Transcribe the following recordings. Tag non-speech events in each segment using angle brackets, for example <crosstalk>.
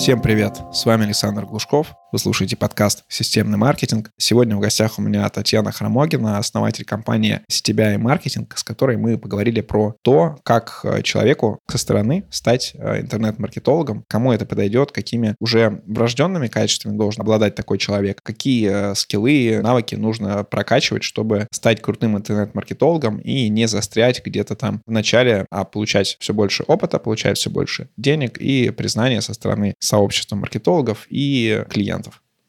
Всем привет! С вами Александр Глушков. Вы слушаете подкаст «Системный маркетинг». Сегодня в гостях у меня Татьяна Хромогина, основатель компании «Сетебя и маркетинг», с которой мы поговорили про то, как э, человеку со стороны стать э, интернет-маркетологом, кому это подойдет, какими уже врожденными качествами должен обладать такой человек, какие э, скиллы, навыки нужно прокачивать, чтобы стать крутым интернет-маркетологом и не застрять где-то там в начале, а получать все больше опыта, получать все больше денег и признания со стороны сообщества маркетологов и клиентов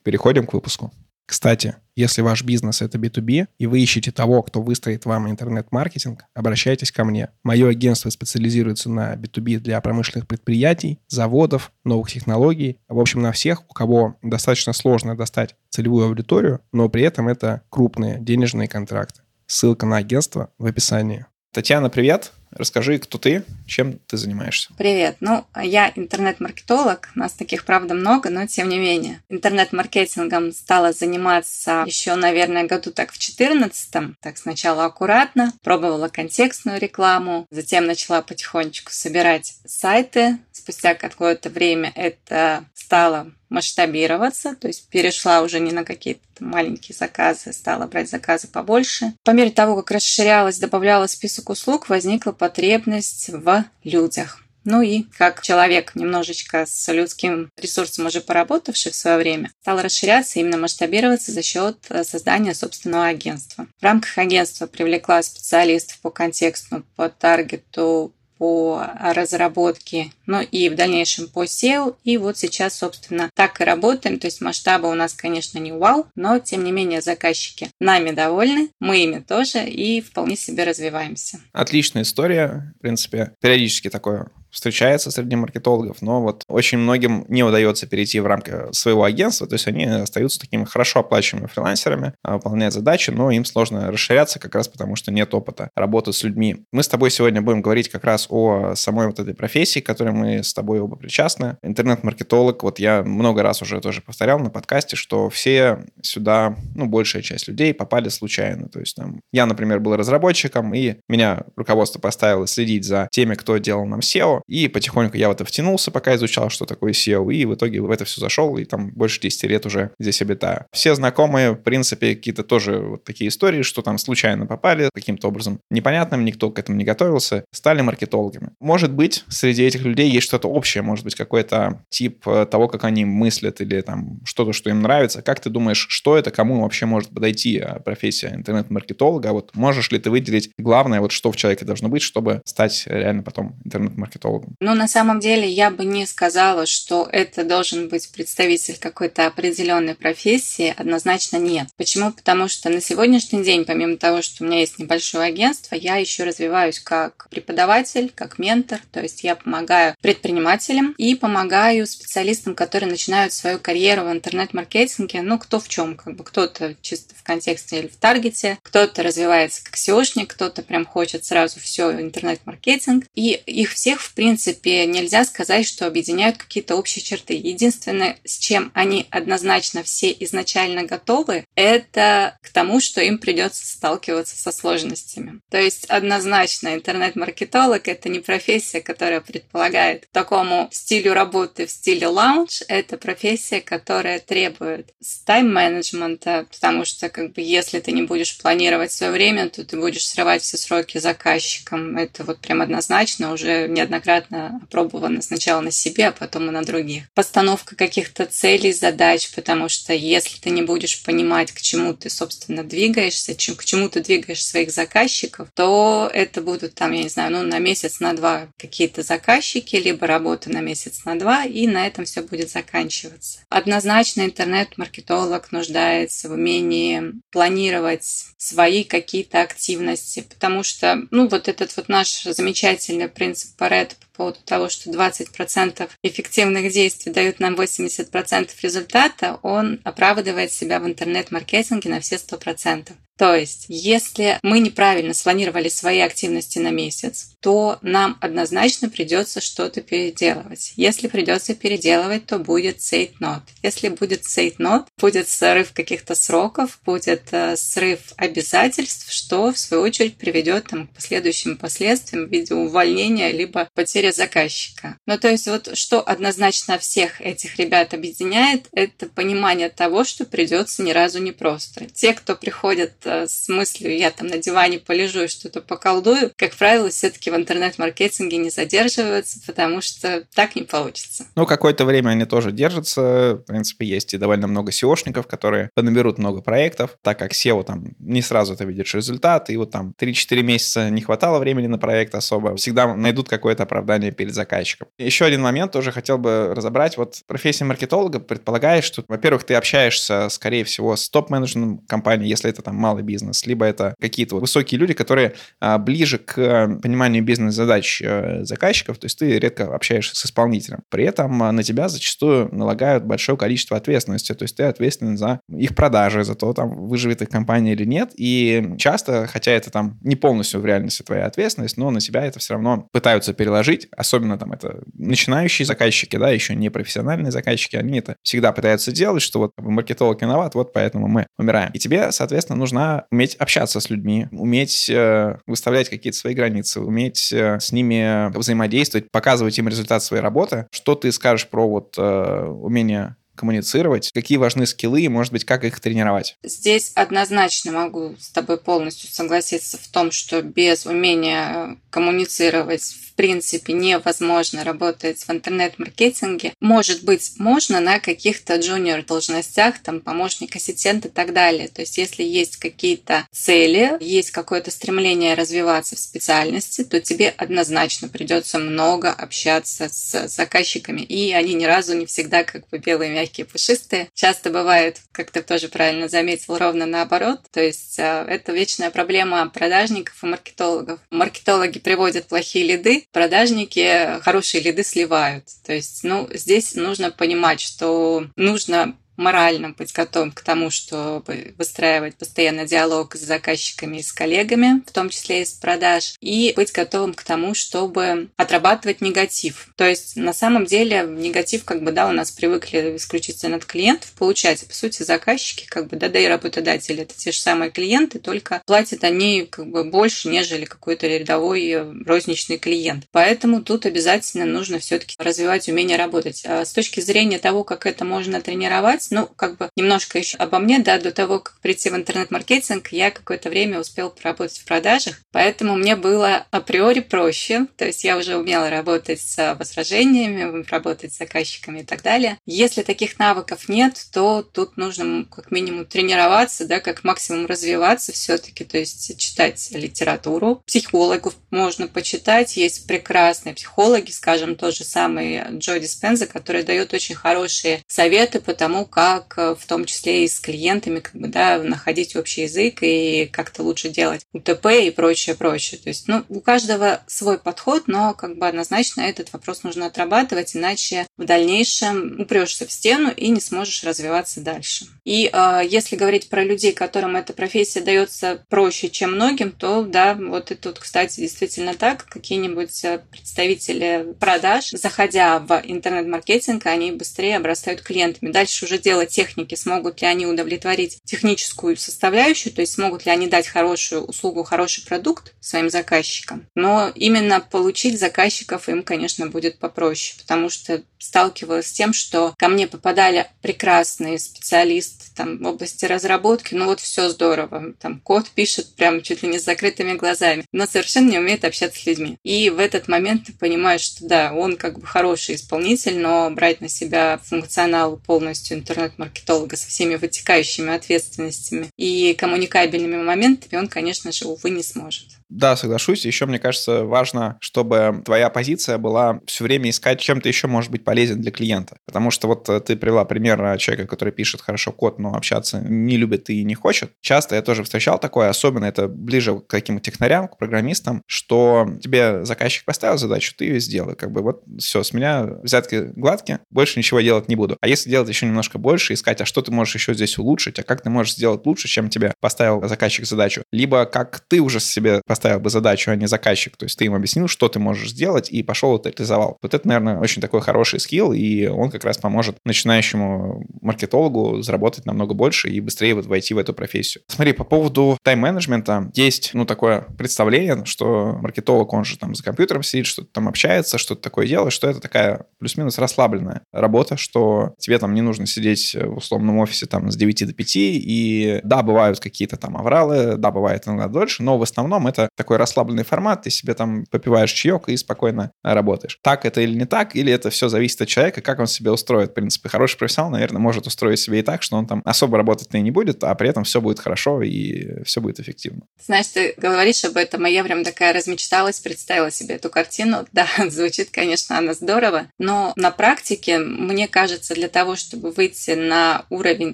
переходим к выпуску. Кстати, если ваш бизнес — это B2B, и вы ищете того, кто выстроит вам интернет-маркетинг, обращайтесь ко мне. Мое агентство специализируется на B2B для промышленных предприятий, заводов, новых технологий. В общем, на всех, у кого достаточно сложно достать целевую аудиторию, но при этом это крупные денежные контракты. Ссылка на агентство в описании. Татьяна, привет! Расскажи, кто ты, чем ты занимаешься. Привет. Ну, я интернет-маркетолог. Нас таких, правда, много, но тем не менее. Интернет-маркетингом стала заниматься еще, наверное, году так в 14 Так сначала аккуратно, пробовала контекстную рекламу, затем начала потихонечку собирать сайты. Спустя какое-то время это стало масштабироваться, то есть перешла уже не на какие-то маленькие заказы, стала брать заказы побольше. По мере того, как расширялась, добавляла список услуг, возникла потребность в людях. Ну и как человек, немножечко с людским ресурсом уже поработавший в свое время, стал расширяться, именно масштабироваться за счет э, создания собственного агентства. В рамках агентства привлекла специалистов по контексту, по таргету, по разработке, ну и в дальнейшем по SEO. И вот сейчас, собственно, так и работаем. То есть масштабы у нас, конечно, не вау, но тем не менее заказчики нами довольны, мы ими тоже и вполне себе развиваемся. Отличная история. В принципе, периодически такое встречается среди маркетологов, но вот очень многим не удается перейти в рамки своего агентства, то есть они остаются такими хорошо оплачиваемыми фрилансерами, а, выполняют задачи, но им сложно расширяться как раз потому, что нет опыта работы с людьми. Мы с тобой сегодня будем говорить как раз о самой вот этой профессии, к которой мы с тобой оба причастны. Интернет-маркетолог, вот я много раз уже тоже повторял на подкасте, что все сюда, ну, большая часть людей попали случайно. То есть там, я, например, был разработчиком, и меня руководство поставило следить за теми, кто делал нам SEO, и потихоньку я в это втянулся, пока изучал, что такое SEO, и в итоге в это все зашел, и там больше 10 лет уже здесь обитаю. Все знакомые, в принципе, какие-то тоже вот такие истории, что там случайно попали каким-то образом непонятным, никто к этому не готовился, стали маркетологами. Может быть, среди этих людей есть что-то общее, может быть, какой-то тип э, того, как они мыслят, или там что-то, что им нравится. Как ты думаешь, что это, кому вообще может подойти э, профессия интернет-маркетолога? Вот можешь ли ты выделить главное, вот что в человеке должно быть, чтобы стать реально потом интернет-маркетологом? Маркетологом? Ну, на самом деле, я бы не сказала, что это должен быть представитель какой-то определенной профессии. Однозначно нет. Почему? Потому что на сегодняшний день, помимо того, что у меня есть небольшое агентство, я еще развиваюсь как преподаватель, как ментор. То есть я помогаю предпринимателям и помогаю специалистам, которые начинают свою карьеру в интернет-маркетинге. Ну, кто в чем? Как бы кто-то чисто в контексте или в таргете, кто-то развивается как SEOшник, кто-то прям хочет сразу все интернет-маркетинг. И их всех, в принципе, нельзя сказать, что объединяют какие-то общие черты. Единственное, с чем они однозначно все изначально готовы, это к тому, что им придется сталкиваться со сложностями. То есть однозначно интернет-маркетолог — это не профессия, которая предполагает такому стилю работы в стиле лаунж, это профессия, которая требует тайм-менеджмента, потому что как бы если ты не будешь планировать свое время, то ты будешь срывать все сроки заказчикам. Это вот прям однозначно уже неоднократно неоднократно опробовано сначала на себе, а потом и на других. Постановка каких-то целей, задач, потому что если ты не будешь понимать, к чему ты, собственно, двигаешься, к чему ты двигаешь своих заказчиков, то это будут там, я не знаю, ну, на месяц, на два какие-то заказчики, либо работа на месяц, на два, и на этом все будет заканчиваться. Однозначно интернет-маркетолог нуждается в умении планировать свои какие-то активности, потому что, ну, вот этот вот наш замечательный принцип Паретта поводу того, что 20% эффективных действий дают нам 80% результата, он оправдывает себя в интернет-маркетинге на все 100%. То есть, если мы неправильно спланировали свои активности на месяц, то нам однозначно придется что-то переделывать. Если придется переделывать, то будет say not. Если будет say not, будет срыв каких-то сроков, будет э, срыв обязательств, что в свою очередь приведет там, к последующим последствиям в виде увольнения либо потери заказчика. Ну, то есть вот что однозначно всех этих ребят объединяет, это понимание того, что придется ни разу не просто. Те, кто приходят э, с мыслью, я там на диване полежу и что-то поколдую, как правило, все-таки в интернет-маркетинге не задерживаются, потому что так не получится. Ну, какое-то время они тоже держатся. В принципе, есть и довольно много SEOшников, которые наберут много проектов, так как SEO там не сразу ты видишь результат, и вот там 3-4 месяца не хватало времени на проект особо, всегда найдут какое-то оправдание перед заказчиком. Еще один момент тоже хотел бы разобрать. Вот профессия маркетолога предполагает, что, во-первых, ты общаешься, скорее всего, с топ-менеджером компании, если это там малый бизнес, либо это какие-то вот высокие люди, которые а, ближе к пониманию бизнес-задач а, заказчиков, то есть ты редко общаешься с исполнителем. При этом а, на тебя зачастую налагают большое количество ответственности, то есть ты ответственен за их продажи, за то, там, выживет их компания или нет, и часто, хотя это там не полностью в реальности твоя ответственность, но на себя это все равно пытаются переложить, особенно там это начинающие заказчики, да, еще не профессиональные заказчики, они это всегда пытаются делать, что вот маркетолог виноват, вот поэтому мы умираем. И тебе, соответственно, нужно уметь общаться с людьми, уметь э, выставлять какие-то свои границы, уметь э, с ними взаимодействовать, показывать им результат своей работы. Что ты скажешь про вот э, умение коммуницировать, какие важны скиллы и, может быть, как их тренировать? Здесь однозначно могу с тобой полностью согласиться в том, что без умения коммуницировать в принципе невозможно работать в интернет-маркетинге. Может быть, можно на каких-то джуниор должностях, там, помощник, ассистент и так далее. То есть, если есть какие-то цели, есть какое-то стремление развиваться в специальности, то тебе однозначно придется много общаться с заказчиками. И они ни разу не всегда как бы белые, мягкие, пушистые. Часто бывает, как ты тоже правильно заметил, ровно наоборот. То есть, а, это вечная проблема продажников и маркетологов. Маркетологи приводят плохие лиды, продажники хорошие лиды сливают. То есть, ну, здесь нужно понимать, что нужно морально быть готовым к тому, чтобы выстраивать постоянно диалог с заказчиками и с коллегами, в том числе из продаж, и быть готовым к тому, чтобы отрабатывать негатив. То есть на самом деле негатив, как бы, да, у нас привыкли исключительно от клиентов получать. По сути, заказчики, как бы, да, да и работодатели, это те же самые клиенты, только платят они как бы больше, нежели какой-то рядовой э, розничный клиент. Поэтому тут обязательно нужно все-таки развивать умение работать. А с точки зрения того, как это можно тренировать, ну, как бы немножко еще обо мне, да, до того, как прийти в интернет-маркетинг, я какое-то время успел поработать в продажах, поэтому мне было априори проще, то есть я уже умела работать с возражениями, работать с заказчиками и так далее. Если таких навыков нет, то тут нужно как минимум тренироваться, да, как максимум развиваться все-таки, то есть читать литературу. Психологов можно почитать, есть прекрасные психологи, скажем, тот же самый Джо Диспенза, который дает очень хорошие советы по тому, как э, в том числе и с клиентами, как бы, да, находить общий язык и как-то лучше делать УТП и прочее, прочее. То есть, ну, у каждого свой подход, но как бы однозначно этот вопрос нужно отрабатывать, иначе в дальнейшем упрешься в стену и не сможешь развиваться дальше. И э, если говорить про людей, которым эта профессия дается проще, чем многим, то да, вот и тут, кстати, действительно так. Какие-нибудь э, представители продаж, заходя в интернет-маркетинг, они быстрее обрастают клиентами. Дальше уже дело техники, смогут ли они удовлетворить техническую составляющую, то есть смогут ли они дать хорошую услугу, хороший продукт своим заказчикам. Но именно получить заказчиков им, конечно, будет попроще, потому что сталкивалась с тем, что ко мне попадали прекрасные специалисты там, в области разработки, ну вот все здорово, там код пишет прям чуть ли не с закрытыми глазами, но совершенно не умеет общаться с людьми. И в этот момент ты понимаешь, что да, он как бы хороший исполнитель, но брать на себя функционал полностью интернет-маркетолога со всеми вытекающими ответственностями и коммуникабельными моментами он, конечно же, увы, не сможет. Да, соглашусь. Еще, мне кажется, важно, чтобы твоя позиция была все время искать, чем ты еще может быть полезен для клиента. Потому что вот э, ты привела пример человека, который пишет хорошо код, но общаться не любит и не хочет. Часто я тоже встречал такое, особенно это ближе к каким-то технарям, к программистам, что тебе заказчик поставил задачу, ты ее сделай. Как бы вот все, с меня взятки гладкие, больше ничего делать не буду. А если делать еще немножко больше, искать, а что ты можешь еще здесь улучшить, а как ты можешь сделать лучше, чем тебе поставил заказчик задачу. Либо как ты уже себе поставил бы задачу, а не заказчик. То есть ты им объяснил, что ты можешь сделать, и пошел это реализовал. Вот это, наверное, очень такой хороший скилл, и он как раз поможет начинающему маркетологу заработать намного больше и быстрее вот войти в эту профессию. Смотри, по поводу тайм-менеджмента есть, ну, такое представление, что маркетолог, он же там за компьютером сидит, что-то там общается, что-то такое делает, что это такая плюс-минус расслабленная работа, что тебе там не нужно сидеть в условном офисе там с 9 до 5, и да, бывают какие-то там авралы, да, бывает иногда дольше, но в основном это такой расслабленный формат, ты себе там попиваешь чаек и спокойно работаешь. Так это или не так, или это все зависит от человека, как он себе устроит. В принципе, хороший профессионал, наверное, может устроить себе и так, что он там особо работать не будет, а при этом все будет хорошо и все будет эффективно. Знаешь, ты говоришь об этом, а я прям такая размечталась, представила себе эту картину. <laughs> Да, звучит, конечно, она здорово, но на практике, мне кажется, для того, чтобы выйти на уровень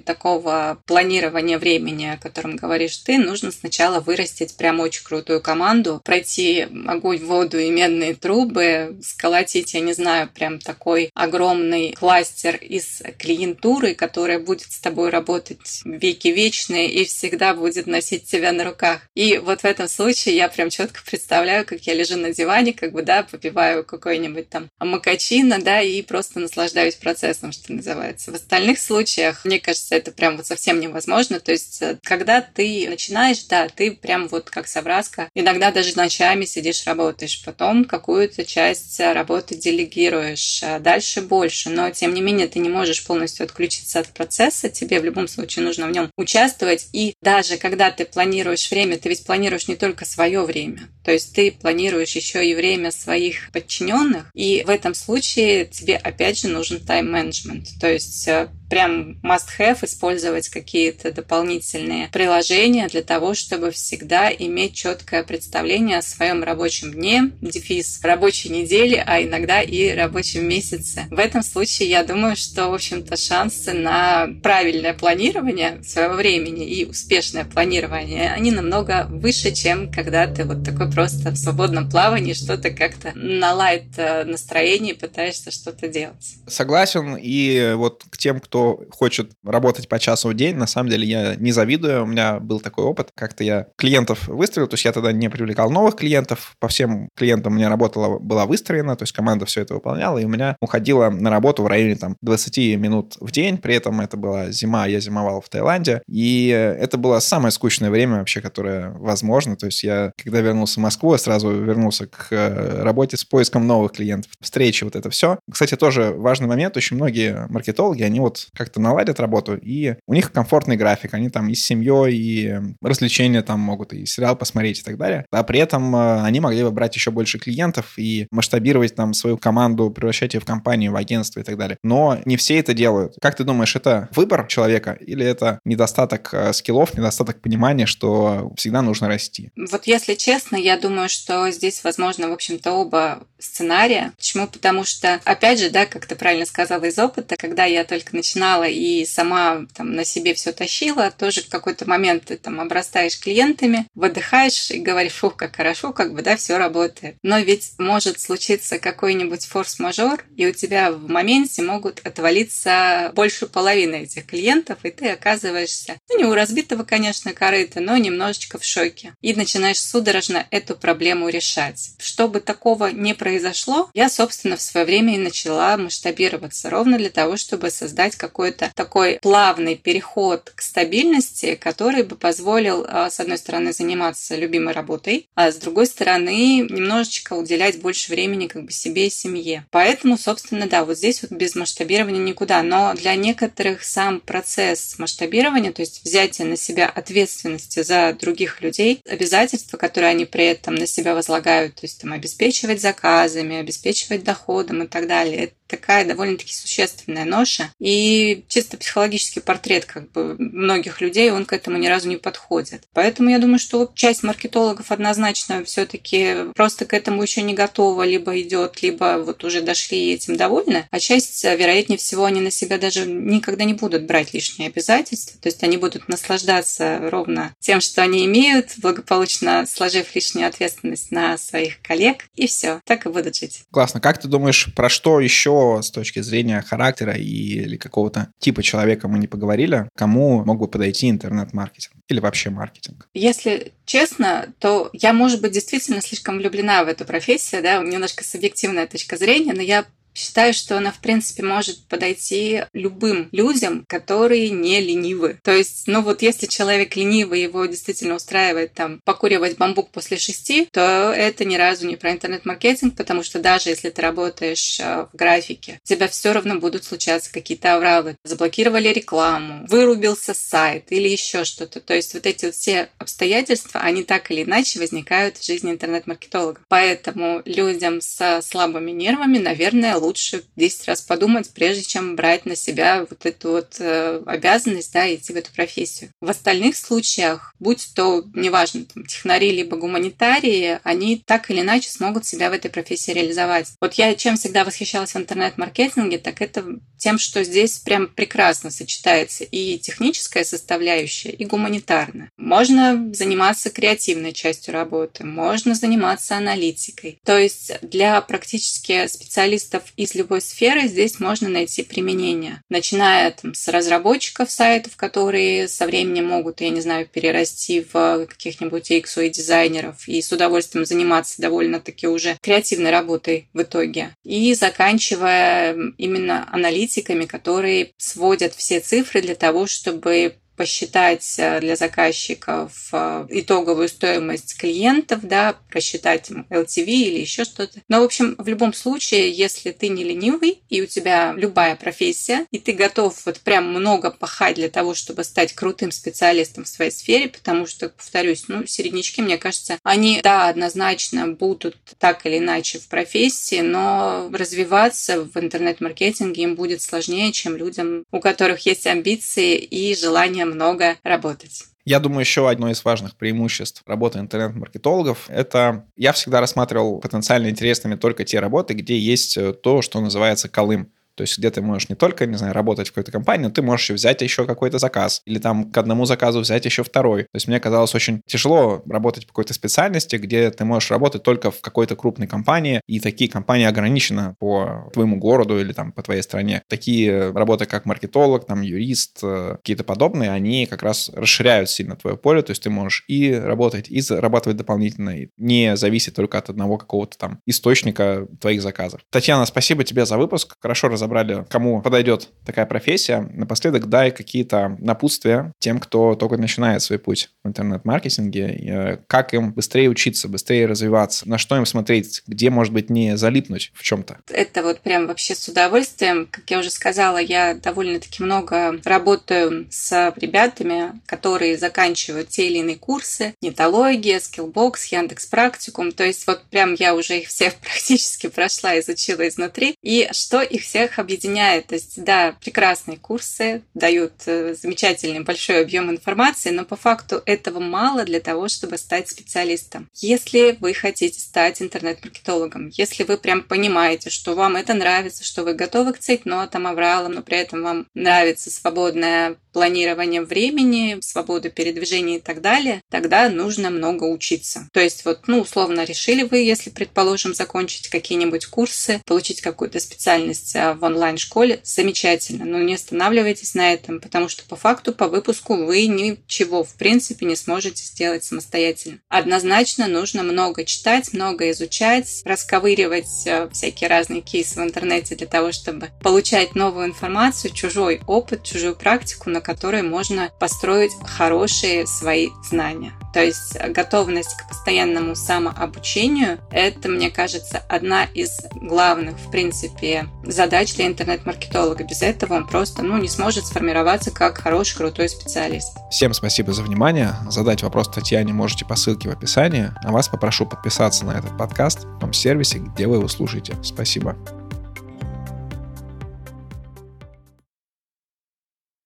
такого планирования времени, о котором говоришь ты, нужно сначала вырастить прям очень крутую команду, пройти огонь, воду и медные трубы, сколотить, я не знаю, прям такой огромный кластер из клиентуры, которая будет с тобой работать веки вечные и всегда будет носить тебя на руках. И вот в этом случае я прям четко представляю, как я лежу на диване, как бы, да, попиваю какой-нибудь там макачино, да, и просто наслаждаюсь процессом, что называется. В остальных случаях, мне кажется, это прям вот совсем невозможно. То есть, э, когда ты начинаешь, да, ты прям вот как совраска, иногда даже ночами сидишь, работаешь, потом какую-то часть работы делегируешь, а дальше больше, но тем не менее ты не можешь полностью отключиться от процесса, тебе в любом случае нужно в нем участвовать, и даже когда ты планируешь время, ты ведь планируешь не только свое время, то есть ты планируешь еще и время своих подчиненных, и в этом случае тебе опять же нужен тайм-менеджмент, то есть э, прям must-have использовать какие-то дополнительные приложения для того, чтобы всегда иметь четкое представление о своем рабочем дне, дефис рабочей неделе, а иногда и рабочем месяце. В этом случае я думаю, что, в общем-то, шансы на правильное планирование своего времени и успешное планирование, они намного выше, чем когда ты вот такой просто в свободном плавании что-то как-то на лайт э, настроении пытаешься что-то делать. Согласен. И вот к тем, кто хочет работать по часу в день, на самом деле я не завидую. У меня был такой опыт. Как-то я клиентов выстроил, то есть я тогда не привлекал новых клиентов. По всем клиентам у меня работа была выстроена, то есть команда все это выполняла, и у меня уходило на работу в районе там 20 минут в день. При этом это была зима, я зимовал в Таиланде. И это было самое скучное время вообще, которое возможно. То есть я, когда вернулся в Москву, я сразу вернулся к э, работе с поиском новых клиентов, встречи, вот это все. Кстати, тоже важный момент. Очень многие маркетологи, они вот как-то наладят работу, и у них комфортный график, они там и с семьей, и развлечения там могут, и сериал посмотреть и так далее. А при этом э, они могли бы брать еще больше клиентов и масштабировать там свою команду, превращать ее в компанию, в агентство и так далее. Но не все это делают. Как ты думаешь, это выбор человека или это недостаток э, скиллов, недостаток понимания, что всегда нужно расти? Вот если честно, я думаю, что здесь возможно, в общем-то, оба сценария. Почему? Потому что, опять же, да, как ты правильно сказала из опыта, когда я только начинала и сама там на себе все тащила, тоже в какой-то момент ты там обрастаешь клиентами, выдыхаешь и говоришь, фух, как хорошо, как бы, да, все работает. Но ведь может случиться какой-нибудь форс-мажор, и у тебя в моменте могут отвалиться больше половины этих клиентов, и ты оказываешься, ну, не у разбитого, конечно, корыта, но немножечко в шоке. И начинаешь судорожно эту проблему решать. Чтобы такого не произошло, я, собственно, в свое время и начала масштабироваться ровно для того, чтобы создать какой-то такой плавный переход к стабильности, который бы позволил, а, с одной стороны, заниматься любимой работой, а с другой стороны, немножечко уделять больше времени как бы себе и семье. Поэтому, собственно, да, вот здесь вот без масштабирования никуда. Но для некоторых сам процесс масштабирования, то есть взятие на себя ответственности за других людей, обязательства, которые они при этом на себя возлагают, то есть там обеспечивать заказами, обеспечивать доходом и так далее. Такая довольно-таки существенная ноша. И чисто психологический портрет как бы многих людей, он к этому ни разу не подходит. Поэтому я думаю, что часть маркетологов однозначно все-таки просто к этому еще не готова, либо идет, либо вот уже дошли и этим довольны, а часть, вероятнее всего, они на себя даже никогда не будут брать лишние обязательства, то есть они будут наслаждаться ровно тем, что они имеют, благополучно сложив лишнюю ответственность на своих коллег, и все, так и будут жить. Классно. Как ты думаешь, про что еще с точки зрения характера или какого-то типа человека мы не поговорили, кому мог бы подойти интернет-маркетинг или вообще маркетинг? Если честно, то я, может быть, действительно слишком влюблена в эту профессию, да, немножко субъективная точка зрения, но я Считаю, что она, в принципе, может подойти любым людям, которые не ленивы. То есть, ну вот если человек ленивый, его действительно устраивает там покуривать бамбук после шести, то это ни разу не про интернет-маркетинг, потому что даже если ты работаешь э, в графике, у тебя все равно будут случаться какие-то авралы. Заблокировали рекламу, вырубился сайт или еще что-то. То есть вот эти все обстоятельства, они так или иначе возникают в жизни интернет-маркетолога. Поэтому людям со слабыми нервами, наверное, лучше лучше 10 раз подумать, прежде чем брать на себя вот эту вот э, обязанность, да, идти в эту профессию. В остальных случаях, будь то, неважно, там, технари либо гуманитарии, они так или иначе смогут себя в этой профессии реализовать. Вот я чем всегда восхищалась в интернет-маркетинге, так это тем, что здесь прям прекрасно сочетается и техническая составляющая, и гуманитарная. Можно заниматься креативной частью работы, можно заниматься аналитикой. То есть для практически специалистов из любой сферы здесь можно найти применение. Начиная там, с разработчиков сайтов, которые со временем могут, я не знаю, перерасти в каких-нибудь UX и дизайнеров и с удовольствием заниматься довольно-таки уже креативной работой в итоге. И заканчивая именно аналитиками, которые сводят все цифры для того, чтобы посчитать э, для заказчиков э, итоговую стоимость клиентов, да, просчитать LTV или еще что-то. Но, в общем, в любом случае, если ты не ленивый, и у тебя любая профессия, и ты готов вот прям много пахать для того, чтобы стать крутым специалистом в своей сфере, потому что, повторюсь, ну, середнячки, мне кажется, они, да, однозначно будут так или иначе в профессии, но развиваться в интернет-маркетинге им будет сложнее, чем людям, у которых есть амбиции и желание много работать. Я думаю, еще одно из важных преимуществ работы интернет-маркетологов – это я всегда рассматривал потенциально интересными только те работы, где есть э, то, что называется колым. То есть где ты можешь не только, не знаю, работать в какой-то компании, но ты можешь взять еще какой-то заказ. Или там к одному заказу взять еще второй. То есть мне казалось очень тяжело работать по какой-то специальности, где ты можешь работать только в какой-то крупной компании, и такие компании ограничены по твоему городу или там по твоей стране. Такие работы, как маркетолог, там юрист, э, какие-то подобные, они как раз расширяют сильно твое поле, то есть ты можешь и работать, и зарабатывать дополнительно, и не зависеть только от одного какого-то там источника твоих заказов. Татьяна, спасибо тебе за выпуск. Хорошо разобрались разобрали, кому подойдет такая профессия. Напоследок дай какие-то напутствия тем, кто только начинает свой путь в интернет-маркетинге, э, как им быстрее учиться, быстрее развиваться, на что им смотреть, где, может быть, не залипнуть в чем-то. Это вот прям вообще с удовольствием. Как я уже сказала, я довольно-таки много работаю с ребятами, которые заканчивают те или иные курсы, Нетология, Skillbox, Яндекс Практикум. То есть вот прям я уже их всех <laughs> практически прошла, изучила изнутри. И что их всех объединяет. То есть, да, прекрасные курсы дают э, замечательный большой объем информации, но по факту этого мало для того, чтобы стать специалистом. Если вы хотите стать интернет-маркетологом, если вы прям понимаете, что вам это нравится, что вы готовы к цейтнотам, авралам, но при этом вам нравится свободное планирование времени, свободу передвижения и так далее, тогда нужно много учиться. То есть вот, ну, условно решили вы, если, предположим, закончить какие-нибудь курсы, получить какую-то специальность а, в онлайн-школе, замечательно, но не останавливайтесь на этом, потому что по факту, по выпуску вы ничего, в принципе, не сможете сделать самостоятельно. Однозначно нужно много читать, много изучать, расковыривать а, всякие разные кейсы в интернете для того, чтобы получать новую информацию, чужой опыт, чужую практику, на которой можно построить хорошие свои знания. То есть готовность к постоянному самообучению – это, мне кажется, одна из главных, в принципе, задач для интернет-маркетолога. Без этого он просто ну, не сможет сформироваться как хороший, крутой специалист. Всем спасибо за внимание. Задать вопрос Татьяне можете по ссылке в описании. А вас попрошу подписаться на этот подкаст в том сервисе, где вы его слушаете. Спасибо.